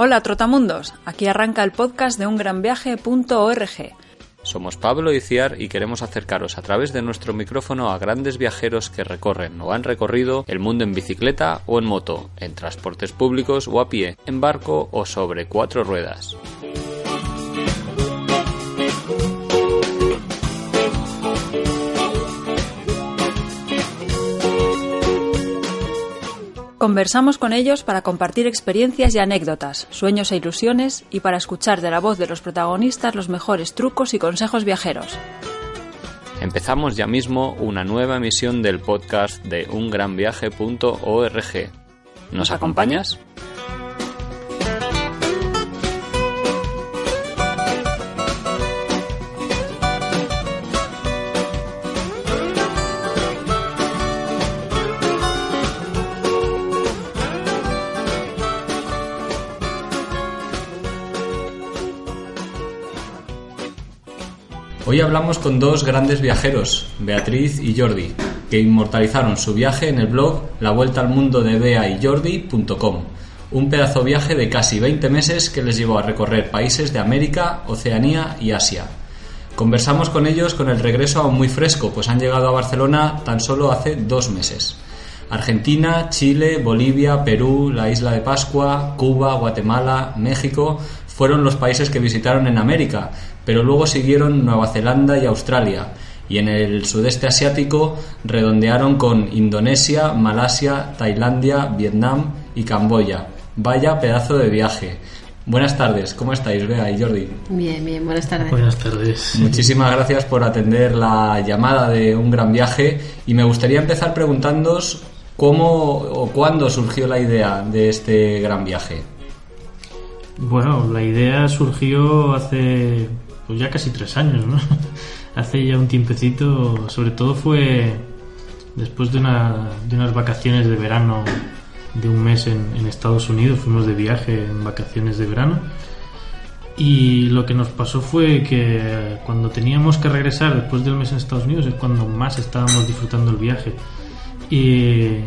Hola Trotamundos, aquí arranca el podcast de ungranviaje.org. Somos Pablo y Ciar y queremos acercaros a través de nuestro micrófono a grandes viajeros que recorren o han recorrido el mundo en bicicleta o en moto, en transportes públicos o a pie, en barco o sobre cuatro ruedas. Conversamos con ellos para compartir experiencias y anécdotas, sueños e ilusiones y para escuchar de la voz de los protagonistas los mejores trucos y consejos viajeros. Empezamos ya mismo una nueva emisión del podcast de ungranviaje.org. ¿Nos acompañas? Hoy hablamos con dos grandes viajeros, Beatriz y Jordi, que inmortalizaron su viaje en el blog La Vuelta al Mundo de Bea y Jordi.com, un pedazo viaje de casi 20 meses que les llevó a recorrer países de América, Oceanía y Asia. Conversamos con ellos con el regreso aún muy fresco, pues han llegado a Barcelona tan solo hace dos meses. Argentina, Chile, Bolivia, Perú, la isla de Pascua, Cuba, Guatemala, México fueron los países que visitaron en América, pero luego siguieron Nueva Zelanda y Australia, y en el sudeste asiático redondearon con Indonesia, Malasia, Tailandia, Vietnam y Camboya. Vaya pedazo de viaje. Buenas tardes, ¿cómo estáis, Bea y Jordi? Bien, bien, buenas tardes. Buenas tardes. Muchísimas gracias por atender la llamada de un gran viaje y me gustaría empezar preguntándoos cómo o cuándo surgió la idea de este gran viaje. Bueno, la idea surgió hace pues ya casi tres años, ¿no? Hace ya un tiempecito, sobre todo fue después de, una, de unas vacaciones de verano de un mes en, en, Estados Unidos, fuimos de viaje en vacaciones de verano y lo que nos pasó fue que cuando teníamos que regresar después del mes en Estados Unidos es cuando más estábamos disfrutando el viaje y,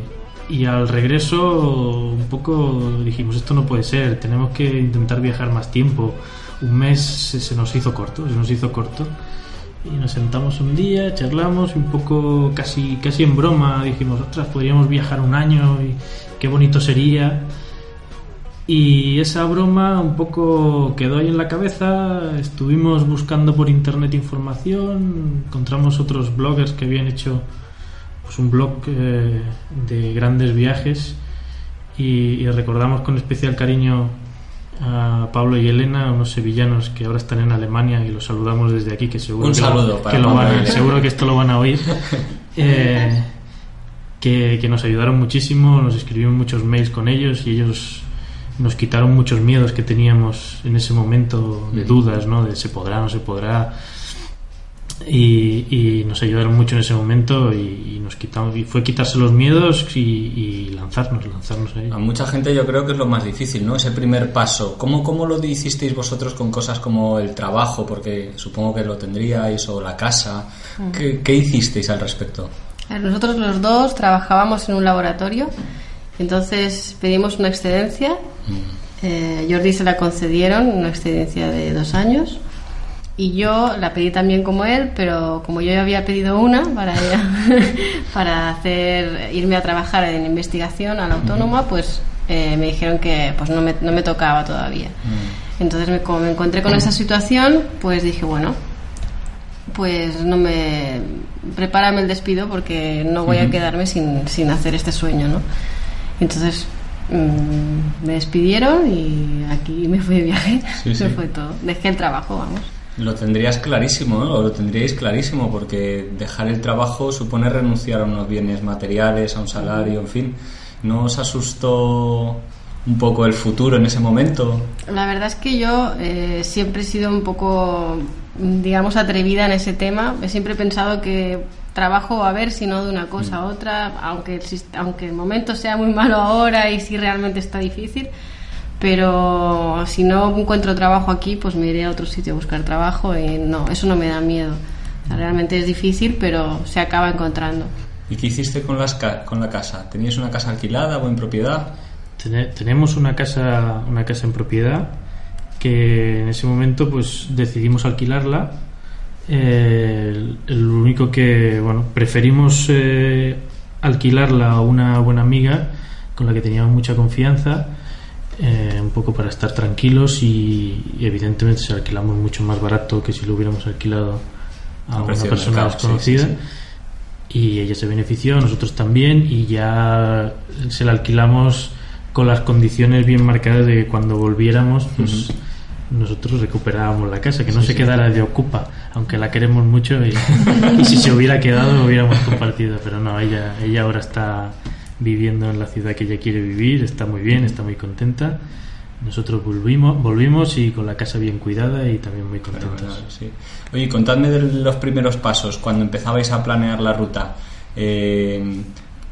y al regreso un poco dijimos esto no puede ser, tenemos que intentar viajar más tiempo un mes se nos hizo corto, se nos hizo corto. Y nos sentamos un día, charlamos, un poco casi, casi en broma, dijimos, otras podríamos viajar un año y qué bonito sería. Y esa broma un poco quedó ahí en la cabeza, estuvimos buscando por internet información, encontramos otros bloggers que habían hecho pues, un blog eh, de grandes viajes y, y recordamos con especial cariño a Pablo y Elena, unos sevillanos que ahora están en Alemania y los saludamos desde aquí, que seguro, Un que, saludo lo, para que lo van, seguro que esto lo van a oír. Eh, que, que nos ayudaron muchísimo, nos escribimos muchos mails con ellos y ellos nos quitaron muchos miedos que teníamos en ese momento de dudas, ¿no? De se podrá, no se podrá. Y, y nos ayudaron mucho en ese momento y, y nos quitamos y fue quitarse los miedos y, y lanzarnos, lanzarnos ahí. A mucha gente yo creo que es lo más difícil, ¿no? Ese primer paso. ¿Cómo, cómo lo hicisteis vosotros con cosas como el trabajo? Porque supongo que lo tendríais, o la casa. ¿Qué, qué hicisteis al respecto? Nosotros los dos trabajábamos en un laboratorio, entonces pedimos una excedencia. Eh, Jordi se la concedieron, una excedencia de dos años. Y yo la pedí también como él, pero como yo ya había pedido una para, para hacer, irme a trabajar en investigación a la autónoma, pues eh, me dijeron que pues no me, no me tocaba todavía. Entonces, me, como me encontré con esa situación, pues dije, bueno, pues no me. Prepárame el despido porque no voy a quedarme sin, sin hacer este sueño, ¿no? Entonces mm, me despidieron y aquí me fui de viaje. Sí, sí. Eso fue todo. Dejé el trabajo, vamos. Lo tendrías clarísimo, ¿no? O lo tendríais clarísimo, porque dejar el trabajo supone renunciar a unos bienes materiales, a un salario, en fin. ¿No os asustó un poco el futuro en ese momento? La verdad es que yo eh, siempre he sido un poco, digamos, atrevida en ese tema. He siempre pensado que trabajo a ver si no de una cosa a otra, aunque el, aunque el momento sea muy malo ahora y si realmente está difícil. Pero si no encuentro trabajo aquí, pues me iré a otro sitio a buscar trabajo y no, eso no me da miedo. O sea, realmente es difícil, pero se acaba encontrando. ¿Y qué hiciste con, las ca- con la casa? ¿Teníais una casa alquilada o en propiedad? Tene- tenemos una casa, una casa en propiedad que en ese momento pues decidimos alquilarla. Eh, el, el único que, bueno, preferimos eh, alquilarla a una buena amiga con la que teníamos mucha confianza, eh, un poco para estar tranquilos y, y evidentemente si alquilamos mucho más barato que si lo hubiéramos alquilado a una persona sí, desconocida. sí, y ella se benefició, nosotros también, y ya se la alquilamos con las condiciones bien marcadas de que cuando volviéramos, pues nosotros recuperábamos la casa, que no se quedara de ocupa, aunque la queremos mucho y, y si se hubiera quedado lo hubiéramos compartido, pero no, ella, ella ahora está viviendo en la ciudad que ella quiere vivir, está muy bien, está muy contenta. Nosotros volvimos, volvimos y con la casa bien cuidada y también muy contentos. Sí. Oye, contadme de los primeros pasos, cuando empezabais a planear la ruta. Eh,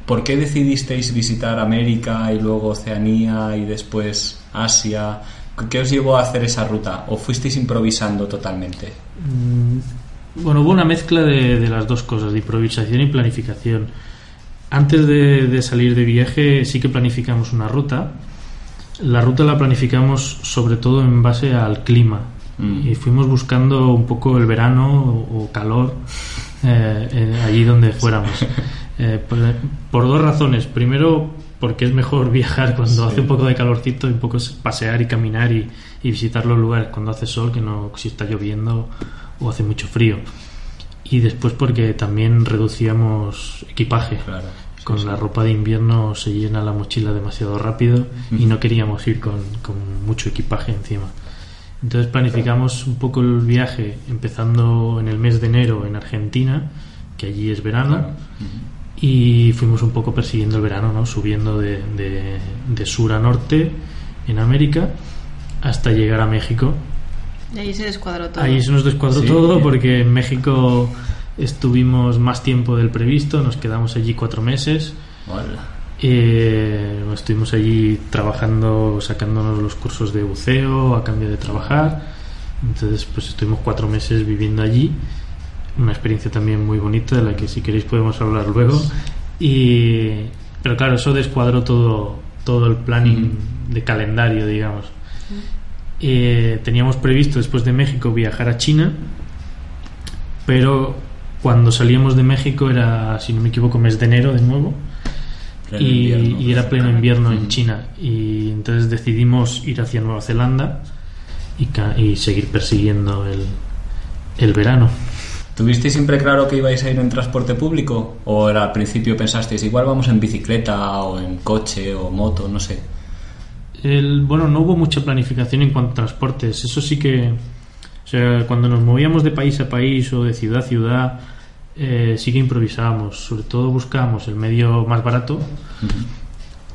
¿Por qué decidisteis visitar América y luego Oceanía y después Asia? ¿Qué os llevó a hacer esa ruta? ¿O fuisteis improvisando totalmente? Mm, Bueno, hubo una mezcla de, de las dos cosas, de improvisación y planificación. Antes de, de salir de viaje sí que planificamos una ruta. La ruta la planificamos sobre todo en base al clima. Mm. Y fuimos buscando un poco el verano o, o calor eh, eh, allí donde fuéramos. Eh, por, por dos razones. Primero, porque es mejor viajar cuando hace un poco de calorcito y un poco es pasear y caminar y, y visitar los lugares cuando hace sol que no si está lloviendo o hace mucho frío. Y después porque también reducíamos equipaje. Claro, sí, con sí. la ropa de invierno se llena la mochila demasiado rápido y no queríamos ir con, con mucho equipaje encima. Entonces planificamos un poco el viaje empezando en el mes de enero en Argentina, que allí es verano, Claro. y fuimos un poco persiguiendo el verano, ¿no? subiendo de, de- de sur a norte en América hasta llegar a México. Y ahí se descuadró todo. Ahí se nos descuadró Sí. todo porque en México estuvimos más tiempo del previsto, nos quedamos allí cuatro meses. Hola. Eh, estuvimos allí trabajando, sacándonos los cursos de buceo a cambio de trabajar. Entonces, pues estuvimos cuatro meses viviendo allí. Una experiencia también muy bonita de la que si queréis podemos hablar luego. Y, pero claro, eso descuadró todo, todo el planning de calendario, digamos. Eh, teníamos previsto después de México viajar a China, pero cuando salíamos de México era, si no me equivoco, mes de enero de nuevo Pleno y, invierno, y era pleno invierno en Ujú. China y entonces decidimos ir hacia Nueva Zelanda y, seguir persiguiendo el, el verano. ¿Tuvisteis siempre claro que ibais a ir en transporte público? ¿O era al principio pensasteis, igual vamos en bicicleta o en coche o moto, no sé? El, bueno, no hubo mucha planificación en cuanto a transportes. Eso sí que, o sea, cuando nos movíamos de país a país o de ciudad a ciudad, eh, sí que improvisábamos. Sobre todo buscábamos el medio más barato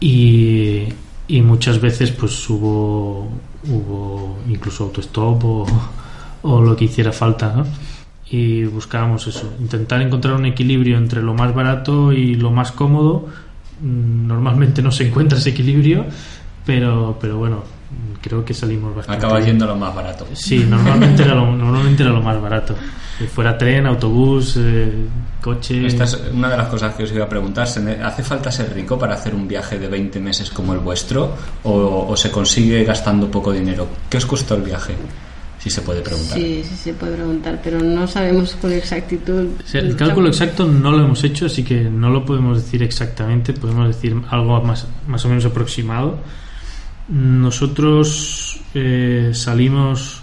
y, y muchas veces pues hubo, hubo incluso autostop o, o lo que hiciera falta, ¿no? Y buscábamos eso, intentar encontrar un equilibrio entre lo más barato y lo más cómodo. Mm, Normalmente no se encuentra ese equilibrio, pero, pero bueno, creo que salimos bastante. Acabas bien. yendo lo más barato. Sí, normalmente era lo, normalmente era lo más barato. Fuera tren, autobús, eh, coche. Esta es una de las cosas que os iba a preguntar. ¿Se ne- ¿Hace falta ser rico para hacer un viaje de 20 meses como el vuestro? ¿O, o se consigue gastando poco dinero? ¿Qué os costó el viaje? Si se puede preguntar. Sí, sí se puede preguntar, pero no sabemos con exactitud. O sea, el cálculo exacto no lo hemos hecho, así que no lo podemos decir exactamente, podemos decir algo más, más o menos aproximado. Nosotros eh, salimos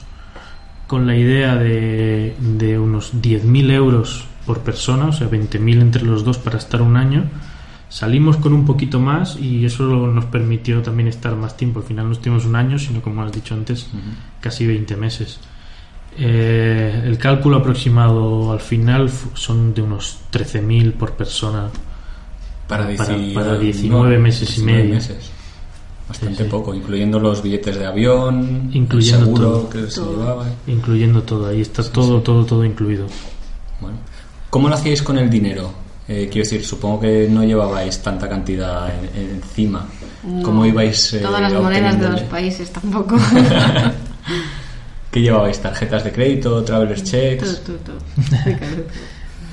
con la idea de, de unos 10.000 euros por persona, o sea, 20.000 entre los dos para estar un año, Salimos con un poquito más y eso nos permitió también estar más tiempo. Al final no estuvimos un año, sino como has dicho antes, casi 20 meses. Eh, el cálculo aproximado al final son de unos 13.000 por persona Para, para- para 19 meses y 19 medio. meses. Bastante Sí, sí. poco, incluyendo los billetes de avión, Incluyendo el seguro todo. que se llevaba. incluyendo todo. Ahí está todo, todo, todo incluido. Bueno. ¿Cómo lo hacíais con el dinero? Eh, quiero decir, supongo que no llevabais tanta cantidad en- encima. ¿Cómo No, ibais? eh, Todas las monedas de los países tampoco. ¿Qué llevabais? ¿Tarjetas de crédito? ¿Traveler's checks? tú, tú.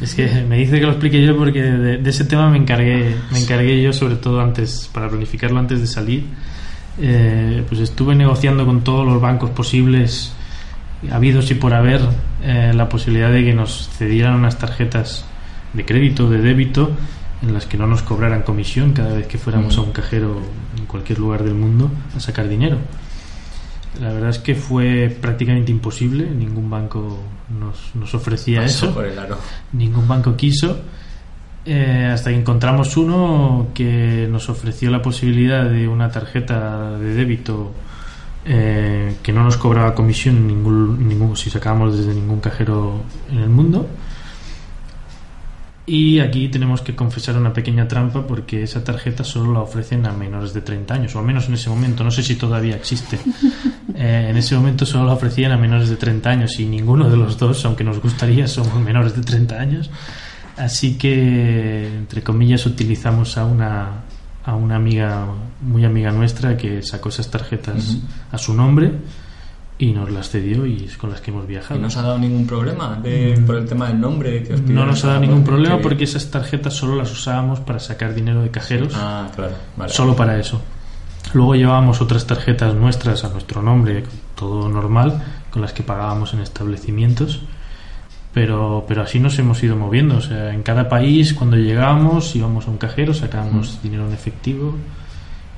Es que me dice que lo explique yo porque de, de ese tema me encargué, me encargué yo sobre todo antes, para planificarlo antes de salir. Eh, pues estuve negociando con todos los bancos posibles, habidos y por haber, eh, la posibilidad de que nos cedieran unas tarjetas de crédito, de débito, en las que no nos cobraran comisión cada vez que fuéramos a un cajero en cualquier lugar del mundo a sacar dinero. La verdad es que fue prácticamente imposible, ningún banco nos, nos ofrecía Pasó eso. por el aro. ningún banco quiso. Eh, hasta que encontramos uno que nos ofreció la posibilidad de una tarjeta de débito eh, que no nos cobraba comisión ningún, ningún, si sacábamos desde ningún cajero en el mundo y aquí tenemos que confesar una pequeña trampa porque esa tarjeta solo la ofrecen a menores de 30 años, o al menos en ese momento, no sé si todavía existe. Eh, en ese momento solo la ofrecían a menores de 30 años y ninguno de los dos, aunque nos gustaría, somos menores de 30 años. Así que, entre comillas, utilizamos a una, a una amiga, muy amiga nuestra, que sacó esas tarjetas a su nombre y nos las cedió y es con las que hemos ¿Y viajado. no os ha dado ningún problema de- Mm. por el tema del nombre? Que os No nos ha dado ningún problema porque esas tarjetas solo las usábamos para sacar dinero de cajeros, Ah, claro. Vale. solo para eso. Luego llevábamos otras tarjetas nuestras a nuestro nombre, todo normal, con las que pagábamos en establecimientos. Pero, pero así nos hemos ido moviendo. O sea, en cada país, cuando llegábamos, íbamos a un cajero, sacábamos dinero en efectivo.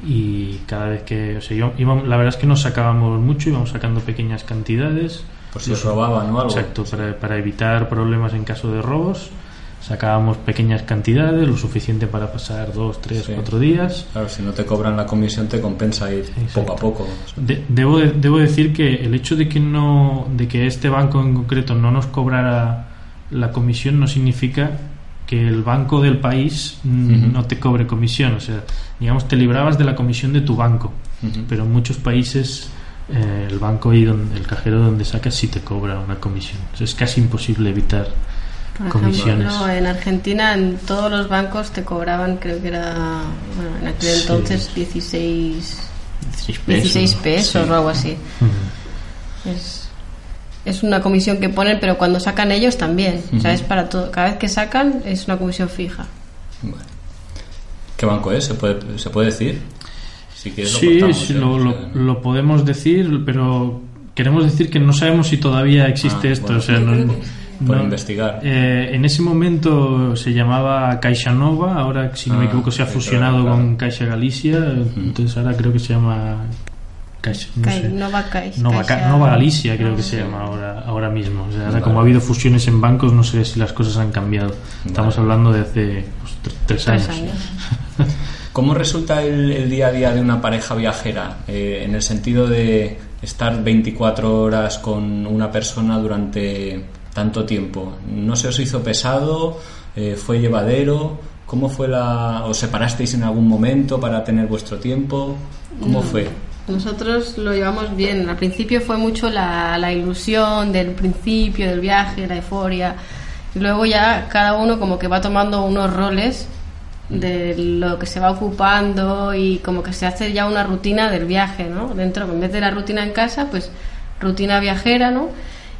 Y cada vez que. O sea, la verdad es que no sacábamos mucho, íbamos sacando pequeñas cantidades. Por si robaban o algo. Exacto, para, para evitar problemas en caso de robos. Sacábamos pequeñas cantidades, lo suficiente para pasar dos, tres, Sí. cuatro días. Claro, si no te cobran la comisión te compensa ir Exacto. poco a poco. De- debo, de- debo decir que el hecho de que no de que este banco en concreto no nos cobrara la comisión no significa que el banco del país mm, no te cobre comisión o sea digamos te librabas de la comisión de tu banco pero en muchos países eh, el banco y donde, el cajero donde sacas sí te cobra una comisión O sea, es casi imposible evitar Por comisiones ejemplo, en Argentina en todos los bancos te cobraban, creo que era, bueno, en aquel Sí. entonces 16, 16 pesos, 16 ¿no? pesos Sí. o algo así. Es, es una comisión que ponen, pero cuando sacan ellos también. O sea, es para todo. Cada vez que sacan es una comisión fija. Bueno. ¿Qué banco es? ¿Se puede, ¿se puede decir? Si quieres Sí, cortamos, sí, lo, lo- lo podemos decir, pero queremos decir que no sabemos si todavía existe Ah, esto. bueno. o sea, no- Por no- investigar. eh, en ese momento se llamaba Caixa Nova, ahora si no me Ah, equivoco se ha fusionado claro, con claro. Caixa Galicia, entonces ahora creo que se llama Caixa, no Cai- sé. Nova Caixa. Nova, Nova Galicia creo que se llama ahora, ahora mismo. O sea, ahora como ha habido fusiones en bancos, no sé si las cosas han cambiado. Estamos Vale. hablando de hace pues, tre- tres, Tres años. años. ¿Cómo resulta el, el día a día de una pareja viajera? Eh, en el sentido de estar 24 horas con una persona durante tanto tiempo. ¿No se os hizo pesado? Eh, ¿Fue llevadero? ¿Cómo fue la... ¿Os separasteis en algún momento para tener vuestro tiempo? ¿Cómo fue? Nosotros lo llevamos bien. Al principio fue mucho la, la ilusión del principio del viaje, la euforia. Y luego ya cada uno como que va tomando unos roles de lo que se va ocupando y como que se hace ya una rutina del viaje, ¿no? Dentro, en vez de la rutina en casa, pues rutina viajera, ¿no?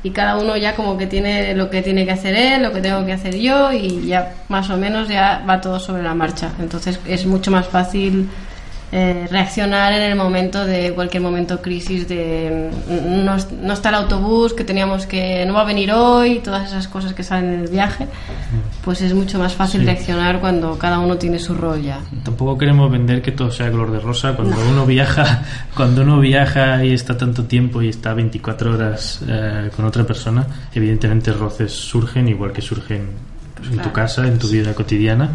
Y cada uno ya como que tiene lo que tiene que hacer él, lo que tengo que hacer yo y ya más o menos ya va todo sobre la marcha. Entonces es mucho más fácil eh, reaccionar en el momento de cualquier momento crisis de mm, no, no está el autobús que teníamos que no va a venir hoy todas esas cosas que salen en el viaje pues es mucho más fácil Sí. reaccionar cuando cada uno tiene su rol ya Tampoco queremos vender que todo sea color de rosa. Cuando uno viaja, cuando uno viaja y está tanto tiempo y está 24 horas eh, con otra persona, evidentemente roces surgen igual que surgen pues, en tu casa, en tu vida cotidiana.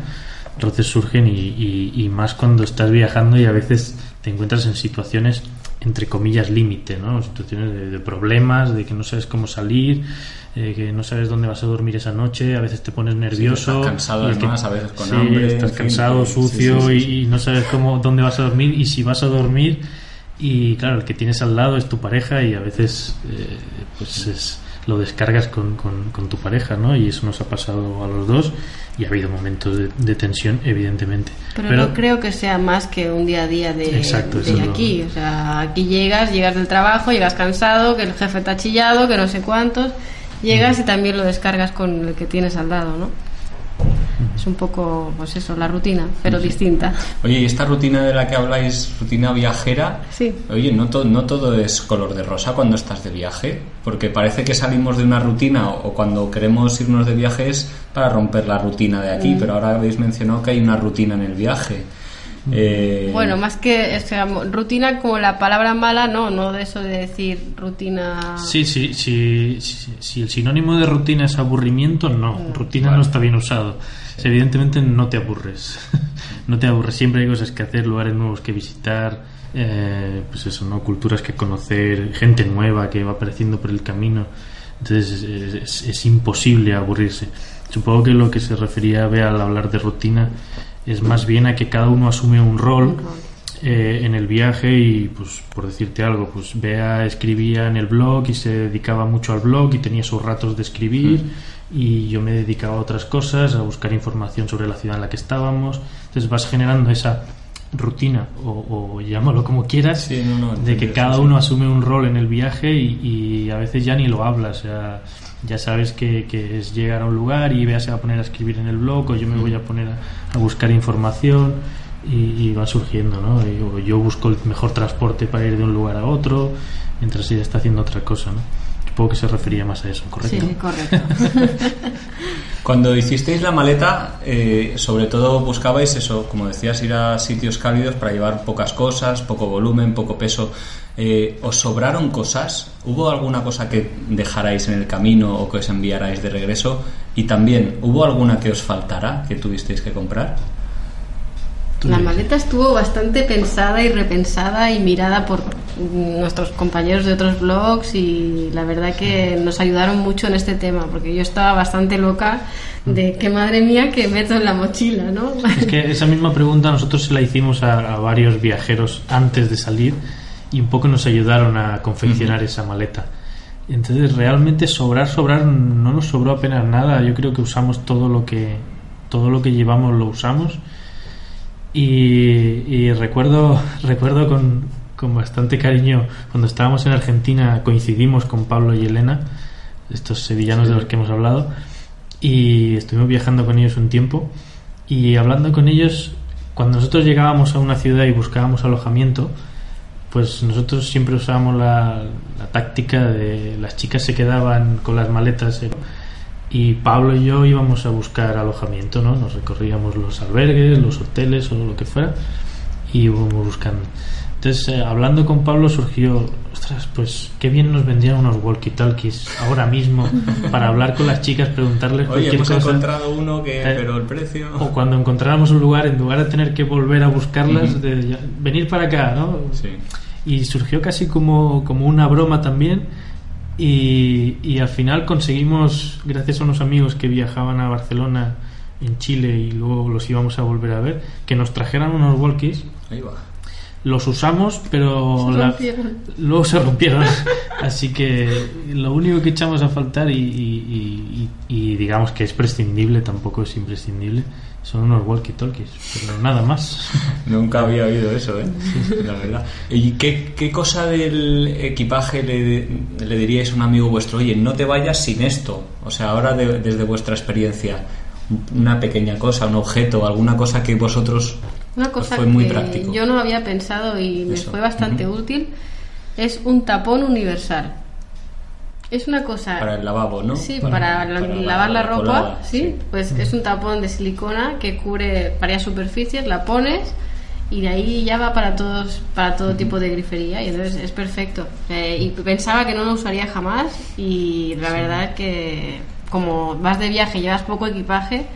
Roces surgen y, y- y más cuando estás viajando y a veces te encuentras en situaciones entre comillas límite, ¿no? Situaciones de, de problemas, de que no sabes cómo salir, eh, que no sabes dónde vas a dormir esa noche, a veces te pones nervioso, estás cansado el que- además, a veces con sí, hambre, estás en fin, cansado, sucio sí. y no sabes cómo dónde vas a dormir y si vas a dormir y claro, el que tienes al lado es tu pareja y a veces eh, pues es- lo descargas con, con- con tu pareja, ¿no? Y eso nos ha pasado a los dos y ha habido momentos de, de tensión, evidentemente. Pero, no creo que sea más que un día a día de, Exacto, de lo- aquí. O sea, aquí llegas, llegas del trabajo, llegas cansado, que el jefe te ha chillado, que no sé cuántos. Llegas y también lo descargas con el que tienes al lado, ¿no? Es un poco, pues eso, la rutina, pero distinta. Oye, y esta rutina de la que habláis, rutina viajera, Sí. oye, no, to- no todo es color de rosa cuando estás de viaje, porque parece que salimos de una rutina o, cuando queremos irnos de viaje es para romper la rutina de Mm. aquí, pero ahora habéis mencionado que hay una rutina en el viaje. Eh, Bueno, más que o sea, rutina como la palabra mala, no, no de eso de decir rutina. Sí, sí, sí, sí, si el sinónimo de rutina es aburrimiento, no. Rutina no está bien usado. Evidentemente no te aburres. no te aburres. Siempre hay cosas que hacer, lugares nuevos que visitar, eh, pues eso, ¿no? Culturas que conocer, gente nueva que va apareciendo por el camino. Entonces es, es- es imposible aburrirse. Supongo que lo que se refería Bea al hablar de rutina es más bien a que cada uno asume un rol eh, en el viaje y pues por decirte algo pues Bea escribía en el blog y se dedicaba mucho al blog y tenía sus ratos de escribir y yo me dedicaba a otras cosas a buscar información sobre la ciudad en la que estábamos entonces vas generando esa rutina o, o llámalo como quieras Sí, no, no, de que cada uno asume un rol en el viaje y, y a veces ya ni lo hablas o sea, ya sabes que, que es llegar a un lugar y Bea se va a poner a escribir en el blog o yo me voy a poner a, a buscar información y, y va surgiendo, ¿no? Y- o yo busco el mejor transporte para ir de un lugar a otro mientras ella está haciendo otra cosa, ¿no? Supongo que se refería más a eso, ¿correcto? Sí, correcto. Cuando hicisteis la maleta, eh, sobre todo buscabais eso, como decías, ir a sitios cálidos para llevar pocas cosas, poco volumen, poco peso. Eh, ¿Os sobraron cosas? ¿Hubo alguna cosa que dejarais en el camino o que os enviarais de regreso? Y también, ¿hubo alguna que os faltara, que tuvisteis que comprar? La maleta estuvo bastante pensada y repensada y mirada por nuestros compañeros de otros blogs y la verdad que nos ayudaron mucho en este tema porque yo estaba bastante loca de que madre mía que meto en la mochila, ¿no? Es que esa misma pregunta nosotros se la hicimos a, a varios viajeros antes de salir y un poco nos ayudaron a confeccionar esa maleta. Entonces realmente sobrar, sobrar no nos sobró apenas nada. Yo creo que usamos todo lo que todo lo que llevamos lo usamos y, y recuerdo recuerdo con, con bastante cariño cuando estábamos en Argentina coincidimos con Pablo y Elena estos sevillanos de los que hemos hablado y estuvimos viajando con ellos un tiempo y hablando con ellos cuando nosotros llegábamos a una ciudad y buscábamos alojamiento pues nosotros siempre usábamos la, la táctica de las chicas se quedaban con las maletas eh, y Pablo y yo íbamos a buscar alojamiento, ¿no? Nos recorríamos los albergues, los hoteles o lo que fuera y íbamos buscando. Entonces, eh, hablando con Pablo surgió, ostras, pues qué bien nos vendrían unos walkie-talkies ahora mismo para hablar con las chicas, preguntarles Oye, cualquier hemos cosa. encontrado uno que, Eh, pero el precio... O cuando encontráramos un lugar, en lugar de tener que volver a buscarlas, de ya- venir para acá, ¿no? Sí. y surgió casi como, como una broma también y, y al final conseguimos gracias a unos amigos que viajaban a Barcelona en Chile y luego los íbamos a volver a ver que nos trajeran unos walkies Ahí va. Los usamos pero Se la- rompieron. luego se rompieron así que lo único que echamos a faltar y, y- y- y digamos que es prescindible tampoco es imprescindible son unos walkie talkies pero nada más Nunca había oído eso, ¿eh? La verdad. ¿Y qué, qué cosa del equipaje le, le diríais a un amigo vuestro? Oye, no te vayas sin esto. O sea, ahora de- desde vuestra experiencia, una pequeña cosa, un objeto, alguna cosa que vosotros Una os cosa fue muy que práctico. yo no había pensado y me fue bastante útil es un tapón universal. Es una cosa Para el lavabo, ¿no? Sí, para, la- lavar la, ropa, colada, ¿sí? Pues es un tapón de silicona que cubre varias superficies, la pones y de ahí ya va para todos para todo tipo de grifería y entonces es perfecto. Eh, y pensaba que no lo usaría jamás y la verdad que como vas de viaje y llevas poco equipaje,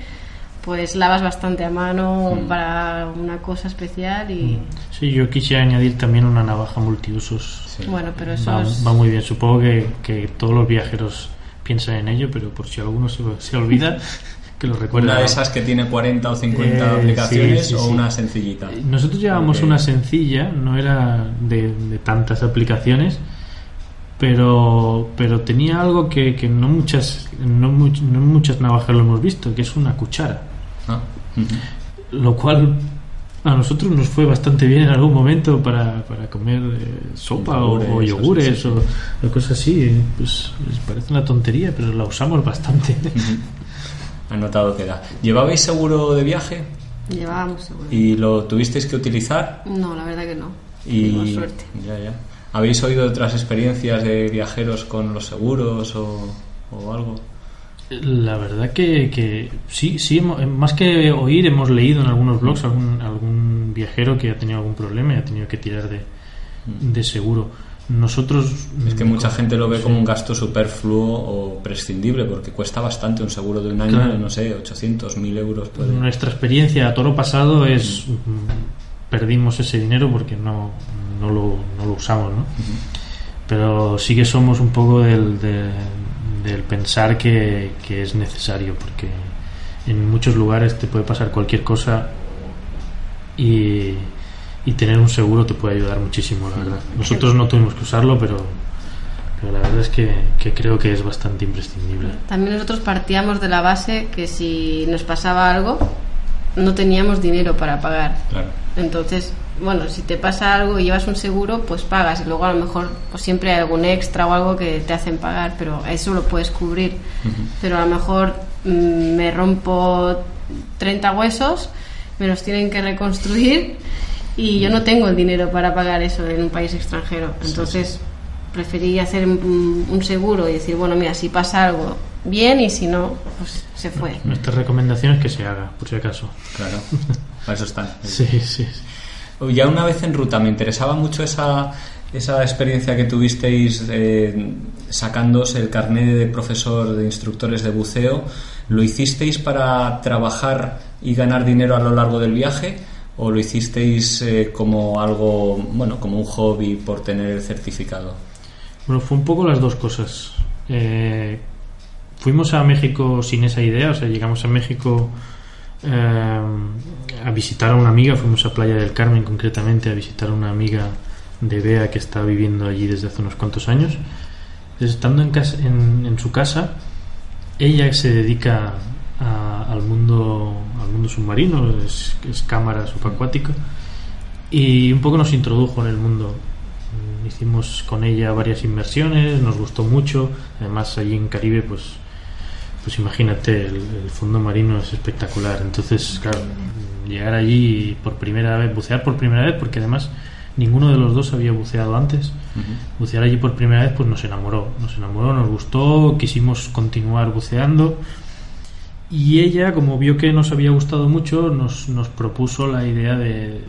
pues lavas bastante a mano Mm. para una cosa especial y Sí, yo quisiera añadir también una navaja multiusos. Sí. bueno, pero eso Va, es... va muy bien. Supongo que, que todos los viajeros piensan en ello, pero por si alguno se, se olvida, que lo recuerde. Una de esas que tiene 40 o 50 Eh, aplicaciones sí, sí, o sí. una sencillita. Nosotros llevábamos Ok. una sencilla, no era de, de tantas aplicaciones, pero, pero tenía algo que, que no, muchas, no, much- no muchas navajas lo hemos visto, que es una cuchara. Ah. Lo cual a nosotros nos fue bastante bien en algún momento para, para comer eh, sopa o, o Yogures, yogures sí, sí. o, o cosas así. Pues les parece una tontería, pero la usamos bastante. Anotado queda. ¿Llevabais seguro de viaje Llevábamos seguro. y lo tuvisteis que utilizar? No, la verdad que no. Y suerte. Ya, ya. ¿Habéis oído otras experiencias de viajeros con los seguros o, o algo? La verdad que, que sí, sí, más que oír, hemos leído en algunos blogs algún, algún viajero que ha tenido algún problema y ha tenido que tirar de, de seguro. Nosotros... Es que mm, mucha gente lo ve sí. como un gasto superfluo o prescindible porque cuesta bastante un seguro de un año, Claro. no sé, 800, 1000 euros. Puede. Nuestra experiencia a toro pasado es mm, perdimos ese dinero porque no, no, lo, no lo usamos, ¿no? Pero sí que somos un poco del, de- del pensar que, que es necesario porque en muchos lugares te puede pasar cualquier cosa y, y tener un seguro te puede ayudar muchísimo, la verdad. Nosotros no tuvimos que usarlo, pero, pero la verdad es que, que creo que es bastante imprescindible. También nosotros partíamos de la base que si nos pasaba algo, no teníamos dinero para pagar. Claro. Entonces, bueno, si te pasa algo y llevas un seguro, pues pagas. Y luego a lo mejor pues siempre hay algún extra o algo que te hacen pagar, pero eso lo puedes cubrir. Pero a lo mejor mm, me rompo 30 huesos, me los tienen que reconstruir y yo no tengo el dinero para pagar eso en un país extranjero. Entonces, preferí hacer un, un seguro y decir, bueno, mira, si pasa algo, bien, y si no, pues se fue. Nuestra recomendación es que se haga, por si acaso. Claro. Para eso están. Sí, sí. sí. Ya una vez en ruta, me interesaba mucho esa, esa experiencia que tuvisteis eh, sacándoos el carnet de profesor de instructores de buceo. ¿Lo hicisteis para trabajar y ganar dinero a lo largo del viaje? ¿O lo hicisteis eh, como algo, bueno, como un hobby por tener el certificado? Bueno, fue un poco las dos cosas. Eh, fuimos a México sin esa idea, o sea, llegamos a México eh, a visitar a una amiga, fuimos a Playa del Carmen concretamente a visitar a una amiga de Bea que está viviendo allí desde hace unos cuantos años. Estando en, su casa, ella se dedica a- al mundo al mundo submarino, es, cámara subacuática y un poco nos introdujo en el mundo. Hicimos con ella varias inversiones, nos gustó mucho. Además, allí en Caribe, pues, pues imagínate, el, el fondo marino es espectacular. Entonces, claro, llegar allí por primera vez, bucear por primera vez, porque además ninguno de los dos había buceado antes. Bucear allí por primera vez, pues nos enamoró. Nos enamoró, nos gustó, quisimos continuar buceando. Y ella, como vio que nos había gustado mucho, nos, nos propuso la idea de,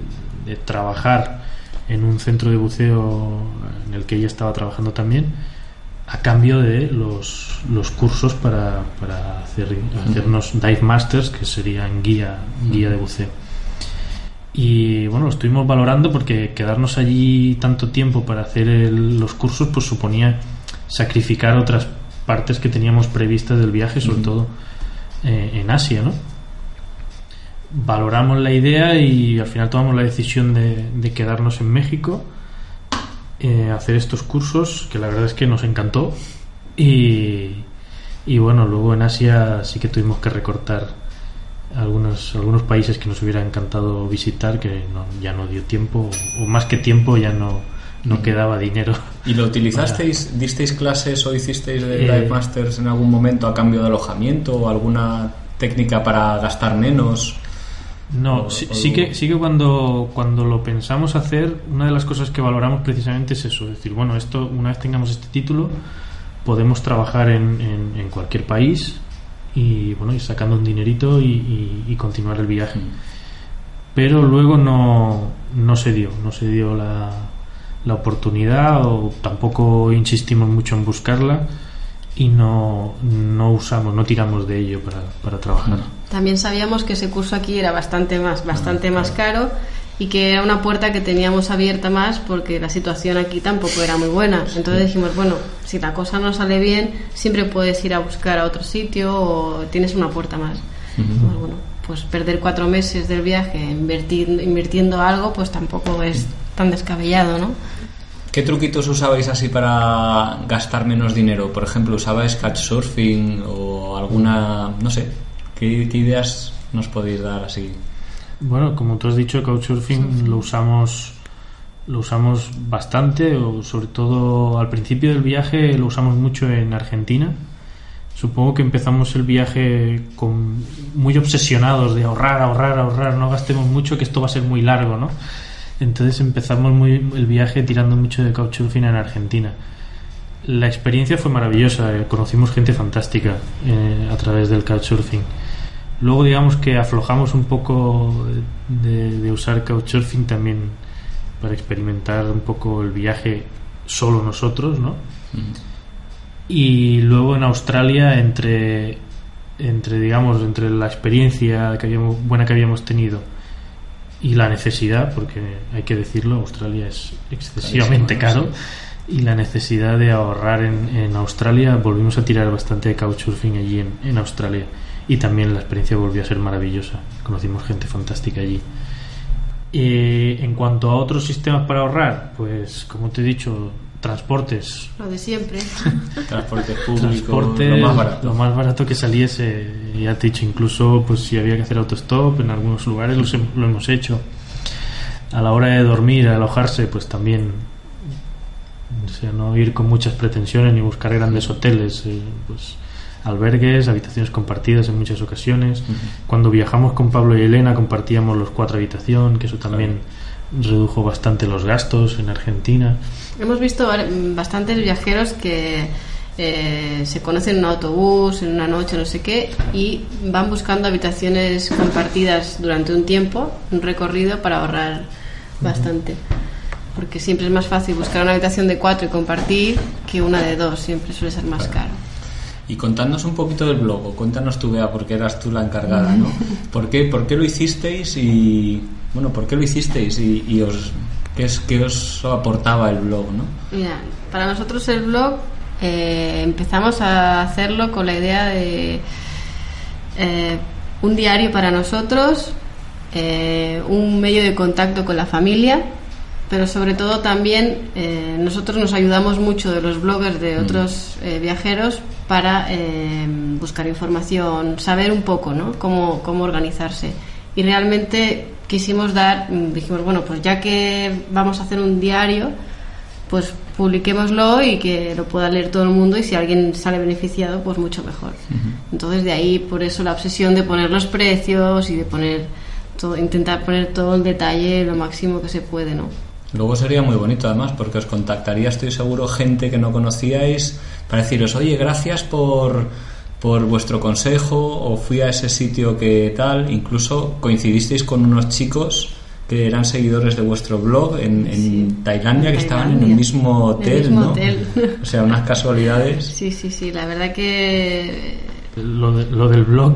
de trabajar en un centro de buceo en el que ella estaba trabajando también, a cambio de los, los cursos para, para hacer, hacernos dive masters, que serían guía, guía de buceo. Y bueno, lo estuvimos valorando porque quedarnos allí tanto tiempo para hacer el- los cursos, pues suponía sacrificar otras partes que teníamos previstas del viaje, sobre todo eh, en Asia, ¿no? Valoramos la idea y al final tomamos la decisión de, de quedarnos en México, eh, hacer estos cursos, que la verdad es que nos encantó. Y, y bueno, luego en Asia sí que tuvimos que recortar algunos, algunos países que nos hubiera encantado visitar, que no- ya no dio tiempo, o más que tiempo ya no, no quedaba dinero. ¿Y lo utilizasteis, disteis clases o hicisteis de Eh, Dive Masters en algún momento a cambio de alojamiento o alguna técnica para gastar menos? No, O- sí, o- sí que, sí que cuando, cuando lo pensamos hacer, una de las cosas que valoramos precisamente es eso, es decir, bueno, esto, una vez tengamos este título, podemos trabajar en, en- en cualquier país y bueno, ir sacando un dinerito y, y- y continuar el viaje. Pero luego no, no se dio, no se dio la, la oportunidad o tampoco insistimos mucho en buscarla y no, no usamos, no tiramos de ello para, para trabajar. También sabíamos que ese curso aquí era bastante más, bastante más caro y que era una puerta que teníamos abierta más porque la situación aquí tampoco era muy buena. Entonces dijimos, bueno, si la cosa no sale bien, siempre puedes ir a buscar a otro sitio o tienes una puerta más. Pues bueno, pues perder cuatro meses del viaje invertir, invirtiendo algo, pues tampoco es tan descabellado, ¿no? ¿Qué truquitos usabais así para gastar menos dinero? Por ejemplo, ¿usabais couchsurfing o alguna, no sé, qué, qué ideas nos podéis dar así? Bueno, como tú has dicho, Couchsurfing lo usamos lo usamos bastante, o sobre todo al principio del viaje lo usamos mucho en Argentina. Supongo que empezamos el viaje con muy obsesionados de ahorrar, ahorrar, ahorrar, no gastemos mucho, que esto va a ser muy largo, ¿no? Entonces empezamos muy, el viaje tirando mucho de Couchsurfing en Argentina. La experiencia fue maravillosa, eh, conocimos gente fantástica eh, a través del Couchsurfing. Luego digamos que aflojamos un poco de, de usar Couchsurfing también para experimentar un poco el viaje solo nosotros, ¿no? Y luego en Australia entre entre digamos entre la experiencia que habíamos, buena que habíamos tenido y la necesidad, porque hay que decirlo, Australia es excesivamente caro y la necesidad de ahorrar en, en Australia, volvimos a tirar bastante de couchsurfing allí en, en Australia y también la experiencia volvió a ser maravillosa. Conocimos gente fantástica allí. Eh, en cuanto a otros sistemas para ahorrar, pues como te he dicho, transportes. Lo de siempre. Transporte público, Transporte, lo más barato. lo más barato que saliese. Ya te he dicho, incluso pues si había que hacer autostop en algunos lugares los hem- lo hemos hecho. A la hora de dormir, alojarse, pues también. O sea, no ir con muchas pretensiones ni buscar grandes hoteles. eh, pues albergues, habitaciones compartidas en muchas ocasiones. Cuando viajamos con Pablo y Elena compartíamos los cuatro habitación, que eso también redujo bastante los gastos en Argentina. Hemos visto bastantes viajeros que eh, se conocen en un autobús, en una noche, no sé qué, y van buscando habitaciones compartidas durante un tiempo, un recorrido para ahorrar bastante. Porque siempre es más fácil buscar una habitación de cuatro y compartir que una de dos, siempre suele ser más caro. Y contadnos un poquito del blog, cuéntanos tú, Bea, porque eras tú la encargada, ¿no? ¿Por qué, por qué lo hicisteis y, bueno, por qué lo hicisteis y, y os, qué, es, qué os aportaba el blog, ¿no? Mira, para nosotros el blog eh, empezamos a hacerlo con la idea de eh, un diario para nosotros, eh, un medio de contacto con la familia, pero sobre todo también nosotros nos ayudamos mucho de los bloggers de otros eh, viajeros para eh, buscar información, saber un poco ¿no? cómo, cómo organizarse. Y realmente quisimos dar, mm, dijimos, bueno, pues ya que vamos a hacer un diario, pues publiquémoslo y que lo pueda leer todo el mundo y si alguien sale beneficiado, pues mucho mejor. Entonces de ahí por eso la obsesión de poner los precios y de poner todo, intentar poner todo el detalle lo máximo que se puede, ¿no? Luego sería muy bonito además porque os contactaría, estoy seguro, gente que no conocíais para deciros, oye, gracias por, por vuestro consejo o fui a ese sitio que tal, incluso coincidisteis con unos chicos que eran seguidores de vuestro blog en, en Tailandia, que estaban en el mismo En el hotel, mismo ¿no? hotel. O sea, unas casualidades. Sí, sí, sí, la verdad que lo, de- lo del blog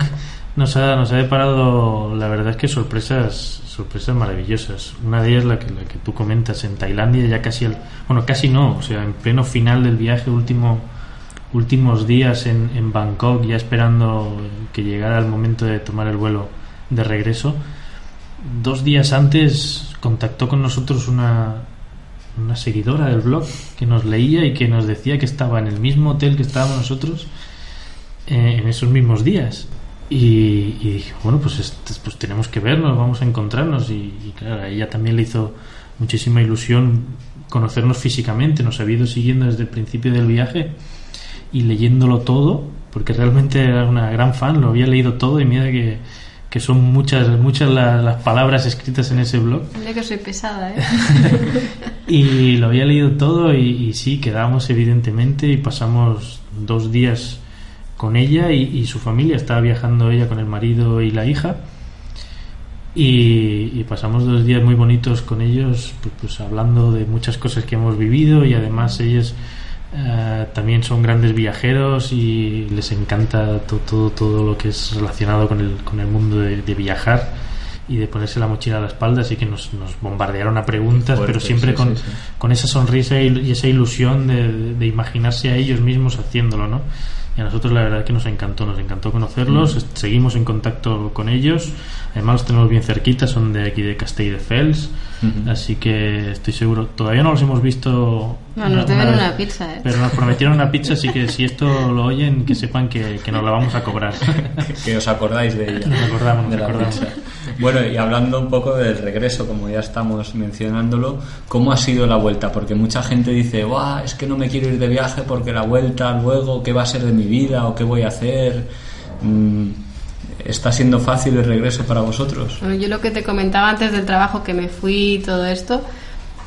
nos ha, nos ha deparado, la verdad es que sorpresas sorpresas maravillosas. Una de ellas la que, la que tú comentas en Tailandia, ya casi al, bueno, casi no, o sea, en pleno final del viaje, último últimos días en, en Bangkok, ya esperando que llegara el momento de tomar el vuelo de regreso. Dos días antes contactó con nosotros una, una seguidora del blog que nos leía y que nos decía que estaba en el mismo hotel que estábamos nosotros eh, en esos mismos días. Y, y dije, bueno, pues, est- pues tenemos que vernos, vamos a encontrarnos. Y, y claro, a ella también le hizo muchísima ilusión conocernos físicamente. Nos había ido siguiendo desde el principio del viaje y leyéndolo todo, porque realmente era una gran fan, lo había leído todo y mira que, que son muchas, muchas la- las palabras escritas en ese blog. mira que soy pesada, ¿eh? Y lo había leído todo y, y sí, quedamos evidentemente y pasamos dos días con ella y, y su familia. Estaba viajando ella con el marido y la hija. Y, y pasamos dos días muy bonitos con ellos, pues, pues hablando de muchas cosas que hemos vivido y además ellos Eh, también son grandes viajeros y les encanta to- todo, todo lo que es relacionado con el, con el mundo de, de viajar y de ponerse la mochila a la espalda, así que nos, nos bombardearon a preguntas, Fuerte, pero siempre sí, con, sí, sí. con esa sonrisa y, esa ilusión de- de imaginarse a ellos mismos haciéndolo, ¿no? Y a nosotros la verdad que nos encantó, nos encantó conocerlos, est- seguimos en contacto con ellos, además los tenemos bien cerquita, son de aquí de Castelldefels, Ujú. así que estoy seguro, todavía no los hemos visto. No, nos deben vez, una pizza, ¿eh? Pero nos prometieron una pizza, así que si esto lo oyen, que sepan que, que nos la vamos a cobrar. que os acordáis de ella. Nos acordamos, de la acordamos. pizza. Bueno, y hablando un poco del regreso, como ya estamos mencionándolo, ¿cómo ha sido la vuelta? Porque mucha gente dice, Buah, es que no me quiero ir de viaje porque la vuelta luego, ¿qué va a ser de mi vida o qué voy a hacer? Mm, ¿Está siendo fácil el regreso para vosotros? Bueno, yo lo que te comentaba antes del trabajo que me fui y todo esto,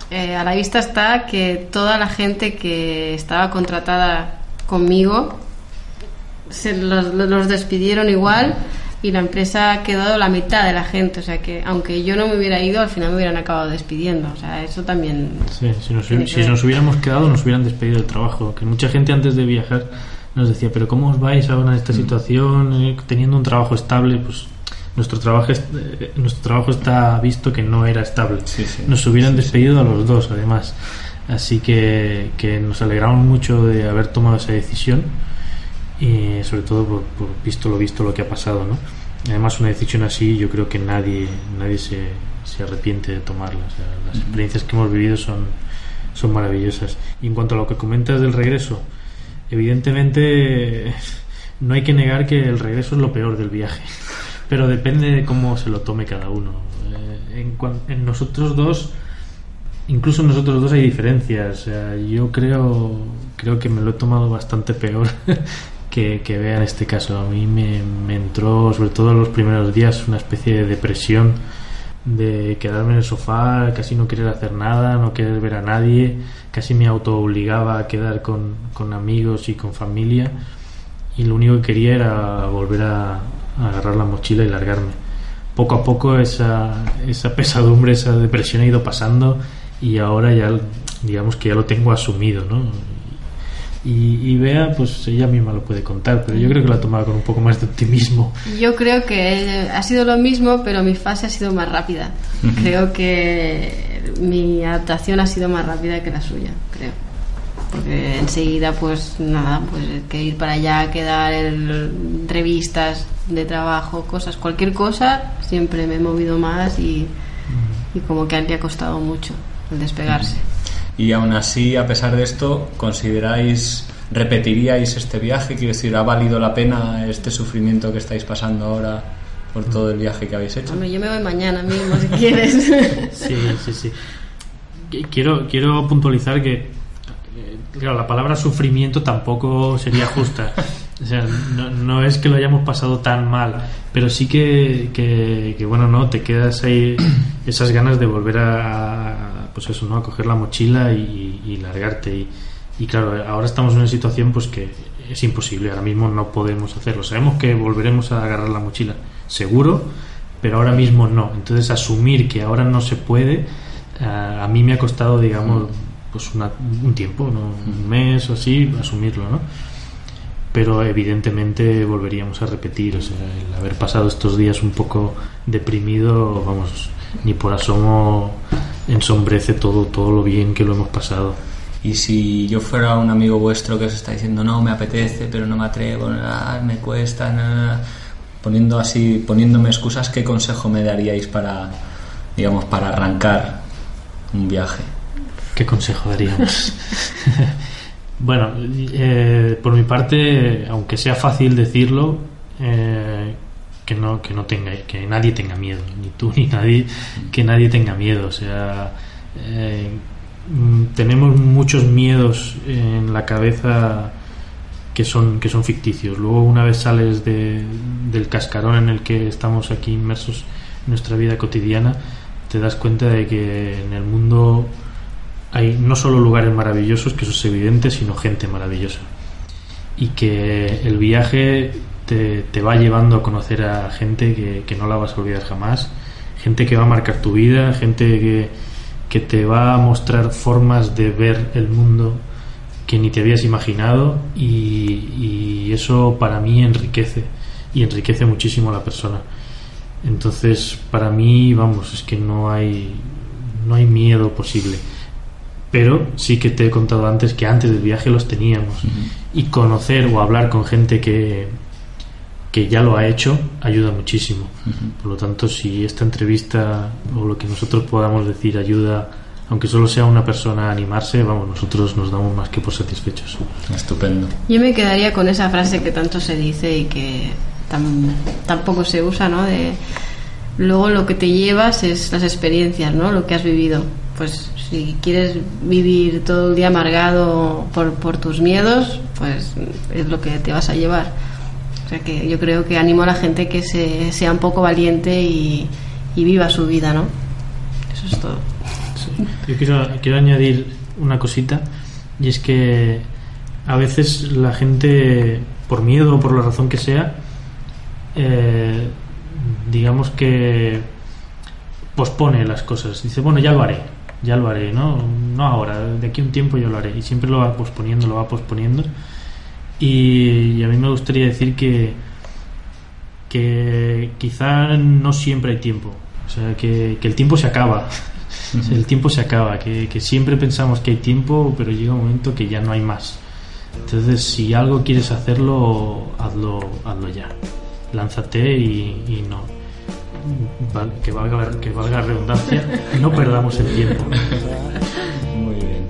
eh, a la vista está que toda la gente que estaba contratada conmigo se los, los despidieron igual y la empresa ha quedado la mitad de la gente. O sea que aunque yo no me hubiera ido, al final me hubieran acabado despidiendo. O sea, eso también. Sí, si nos, si hubiéramos quedado nos hubieran despedido del trabajo. Que mucha gente antes de viajar nos decía, pero ¿cómo os vais ahora en esta situación? eh, teniendo un trabajo estable, pues nuestro trabajo, eh, nuestro trabajo está visto que no era estable. Sí, sí. Nos hubieran despedido a los dos, además. Así que, que nos alegramos mucho de haber tomado esa decisión y sobre todo por, por visto lo visto lo que ha pasado, ¿no? Además una decisión así yo creo que nadie nadie se, se arrepiente de tomarla. O sea, las experiencias que hemos vivido son son maravillosas. Y en cuanto a lo que comentas del regreso, evidentemente no hay que negar que el regreso es lo peor del viaje, pero depende de cómo se lo tome cada uno. Eh, en, en nosotros dos incluso en nosotros dos hay diferencias. O sea, yo creo, creo que me lo he tomado bastante peor que, que vea en este caso. A mí me, me entró, sobre todo en los primeros días, una especie de depresión de quedarme en el sofá, casi no querer hacer nada, no querer ver a nadie, casi me auto obligaba a quedar con, con amigos y con familia y lo único que quería era volver a agarrar la mochila y largarme. Poco a poco esa, esa pesadumbre, esa depresión ha ido pasando y ahora ya digamos que ya lo tengo asumido, ¿no? Y, y Bea, pues ella misma lo puede contar, pero yo creo que lo ha tomado con un poco más de optimismo. Yo creo que ha sido lo mismo, pero mi fase ha sido más rápida. Creo que mi adaptación ha sido más rápida que la suya, creo. Porque enseguida, pues nada, pues que ir para allá, quedar en revistas de trabajo, cosas, cualquier cosa, siempre me he movido más y, y como que le ha costado mucho el despegarse. Y aún así, a pesar de esto, ¿consideráis, repetiríais este viaje? Quiero decir, ¿ha valido la pena este sufrimiento que estáis pasando ahora por todo el viaje que habéis hecho? Hombre, yo me voy mañana mismo si quieres. Sí, sí, sí. Qu- Quiero, quiero puntualizar que, eh, claro, la palabra sufrimiento tampoco sería justa. O sea, no, es que lo hayamos pasado tan mal, pero sí que, que, que, bueno, no, te quedas ahí esas ganas de volver a, a, pues eso, ¿no? A coger la mochila y, largarte. Y, y claro, ahora estamos en una situación pues que es imposible, ahora mismo no podemos hacerlo. Sabemos que volveremos a agarrar la mochila, seguro, pero ahora mismo no. Entonces asumir que ahora no se puede, eh, a mí me ha costado, digamos, pues un tiempo, ¿no? un mes o así, asumirlo, ¿no? Pero evidentemente volveríamos a repetir, el haber pasado estos días un poco deprimido, vamos, ni por asomo ensombrece todo, todo lo bien que lo hemos pasado. Y si yo fuera un amigo vuestro que os está diciendo, no, me apetece, pero no me atrevo, ah, me cuesta, nada", poniendo así, poniéndome excusas, ¿qué consejo me daríais para, digamos, para arrancar un viaje? ¿Qué consejo daríamos? bueno, eh, por mi parte, aunque sea fácil decirlo, eh, que no que no tenga que nadie tenga miedo, ni tú ni nadie, que nadie tenga miedo. O sea, eh, mm, tenemos muchos miedos en la cabeza que son que son ficticios. Luego una vez sales de- del cascarón en el que estamos aquí inmersos en nuestra vida cotidiana, te das cuenta de que en el mundo hay no solo lugares maravillosos, que eso es evidente, sino gente maravillosa. Y que el viaje te, te va llevando a conocer a gente que, que no la vas a olvidar jamás, gente que va a marcar tu vida, gente que, que te va a mostrar formas de ver el mundo que ni te habías imaginado y, y eso para mí enriquece y enriquece muchísimo a la persona. Entonces, para mí, vamos, es que no hay no hay miedo posible. Pero sí que te he contado antes que antes del viaje los teníamos. Y conocer o hablar con gente que, que ya lo ha hecho ayuda muchísimo. Por lo tanto, si esta entrevista o lo que nosotros podamos decir ayuda, aunque solo sea una persona a animarse, vamos, nosotros nos damos más que por satisfechos. Estupendo. Yo me quedaría con esa frase que tanto se dice y que tan, tampoco se usa, ¿no? De luego lo que te llevas es las experiencias, ¿no? Lo que has vivido. Pues si quieres vivir todo el día amargado por, por tus miedos, pues es lo que te vas a llevar. O sea que yo creo que animo a la gente que se, sea un poco valiente y, y viva su vida, ¿no? Eso es todo. Yo quiero, quiero añadir una cosita y es que a veces la gente, por miedo o por la razón que sea, eh, digamos que pospone las cosas. Dice, bueno, ya lo haré, ya lo haré, ¿no? No ahora, de aquí a un tiempo yo lo haré. Y siempre lo va posponiendo, lo va posponiendo. Y, y a mí me gustaría decir que, que quizá no siempre hay tiempo. O sea, que, que el tiempo se acaba. El tiempo se acaba, que, que siempre pensamos que hay tiempo, pero llega un momento que ya no hay más. Entonces, si algo quieres hacerlo, hazlo, hazlo ya. Lánzate y, y no. Que valga, que valga la redundancia, no perdamos el tiempo. Muy bien.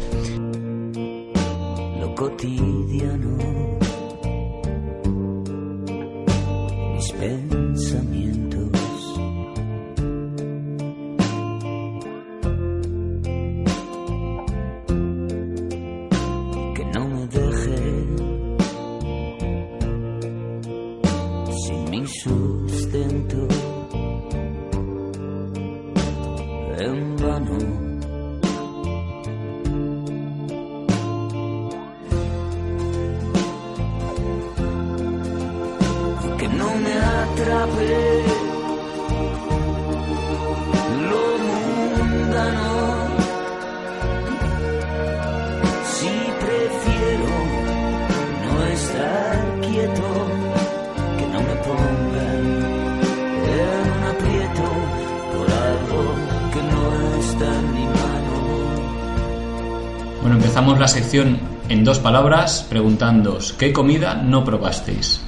En dos palabras preguntándoos ¿qué comida no probasteis?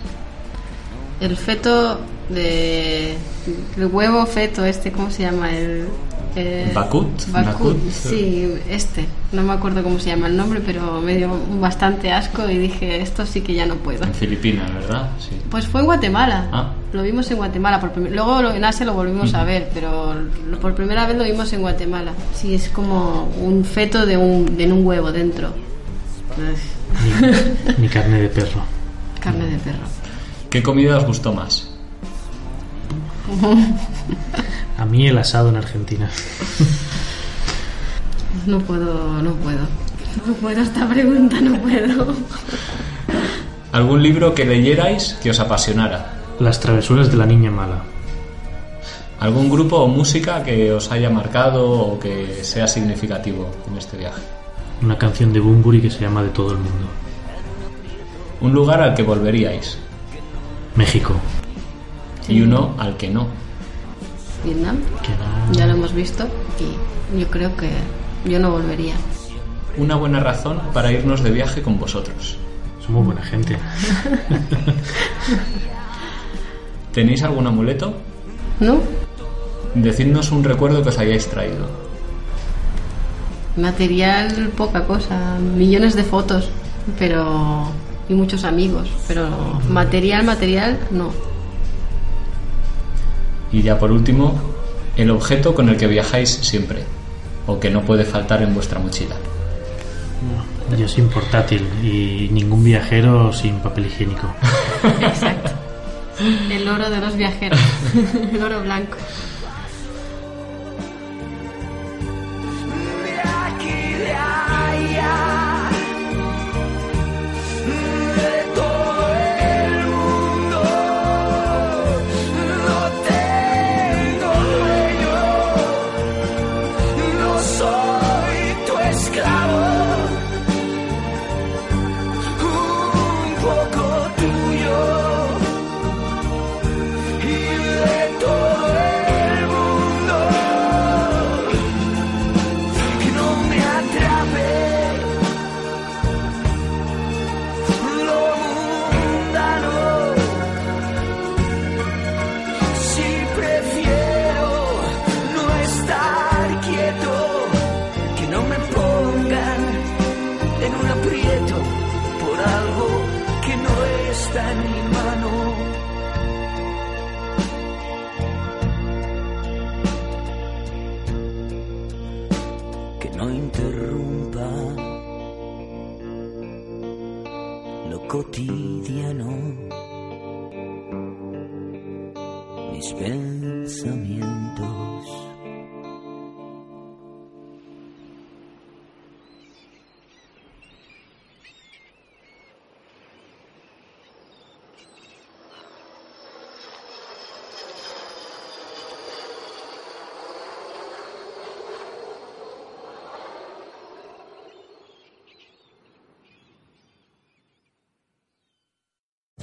El feto de. El huevo feto, este, ¿cómo se llama? El. eh, Bakut, Bakut, Bakut. sí, este. No me acuerdo cómo se llama el nombre, pero me dio bastante asco y dije, esto sí que ya no puedo. En Filipinas, ¿verdad? Sí. Pues fue en Guatemala. Ah. Lo vimos en Guatemala. Por prim- Luego lo- en Asia lo volvimos a ver, pero lo- por primera vez lo vimos en Guatemala. Sí, es como un feto de un, de un huevo dentro. Ni, ni carne de perro. carne de perro. ¿Qué comida os gustó más? A mí el asado en Argentina. No puedo, no puedo. No puedo esta pregunta, no puedo. ¿Algún libro que leyerais que os apasionara? Las travesuras de la niña mala. ¿Algún grupo o música que os haya marcado o que sea significativo en este viaje? Una canción de Bumburi que se llama De todo el mundo. ¿Un lugar al que volveríais? México. Y uno al que no. Vietnam, ya lo hemos visto y yo creo que yo no volvería. Una buena razón para irnos de viaje con vosotros. Somos buena gente. ¿Tenéis algún amuleto? ¿No? Decidnos un recuerdo que os hayáis traído. Material, poca cosa. Millones de fotos, pero. y muchos amigos, pero material, material, no. Y ya por último, el objeto con el que viajáis siempre, o que no puede faltar en vuestra mochila. Yo sin portátil y ningún viajero sin papel higiénico. Exacto. El oro de los viajeros, el oro blanco. Que no está en mi mano. Que no interrumpa lo cotidiano.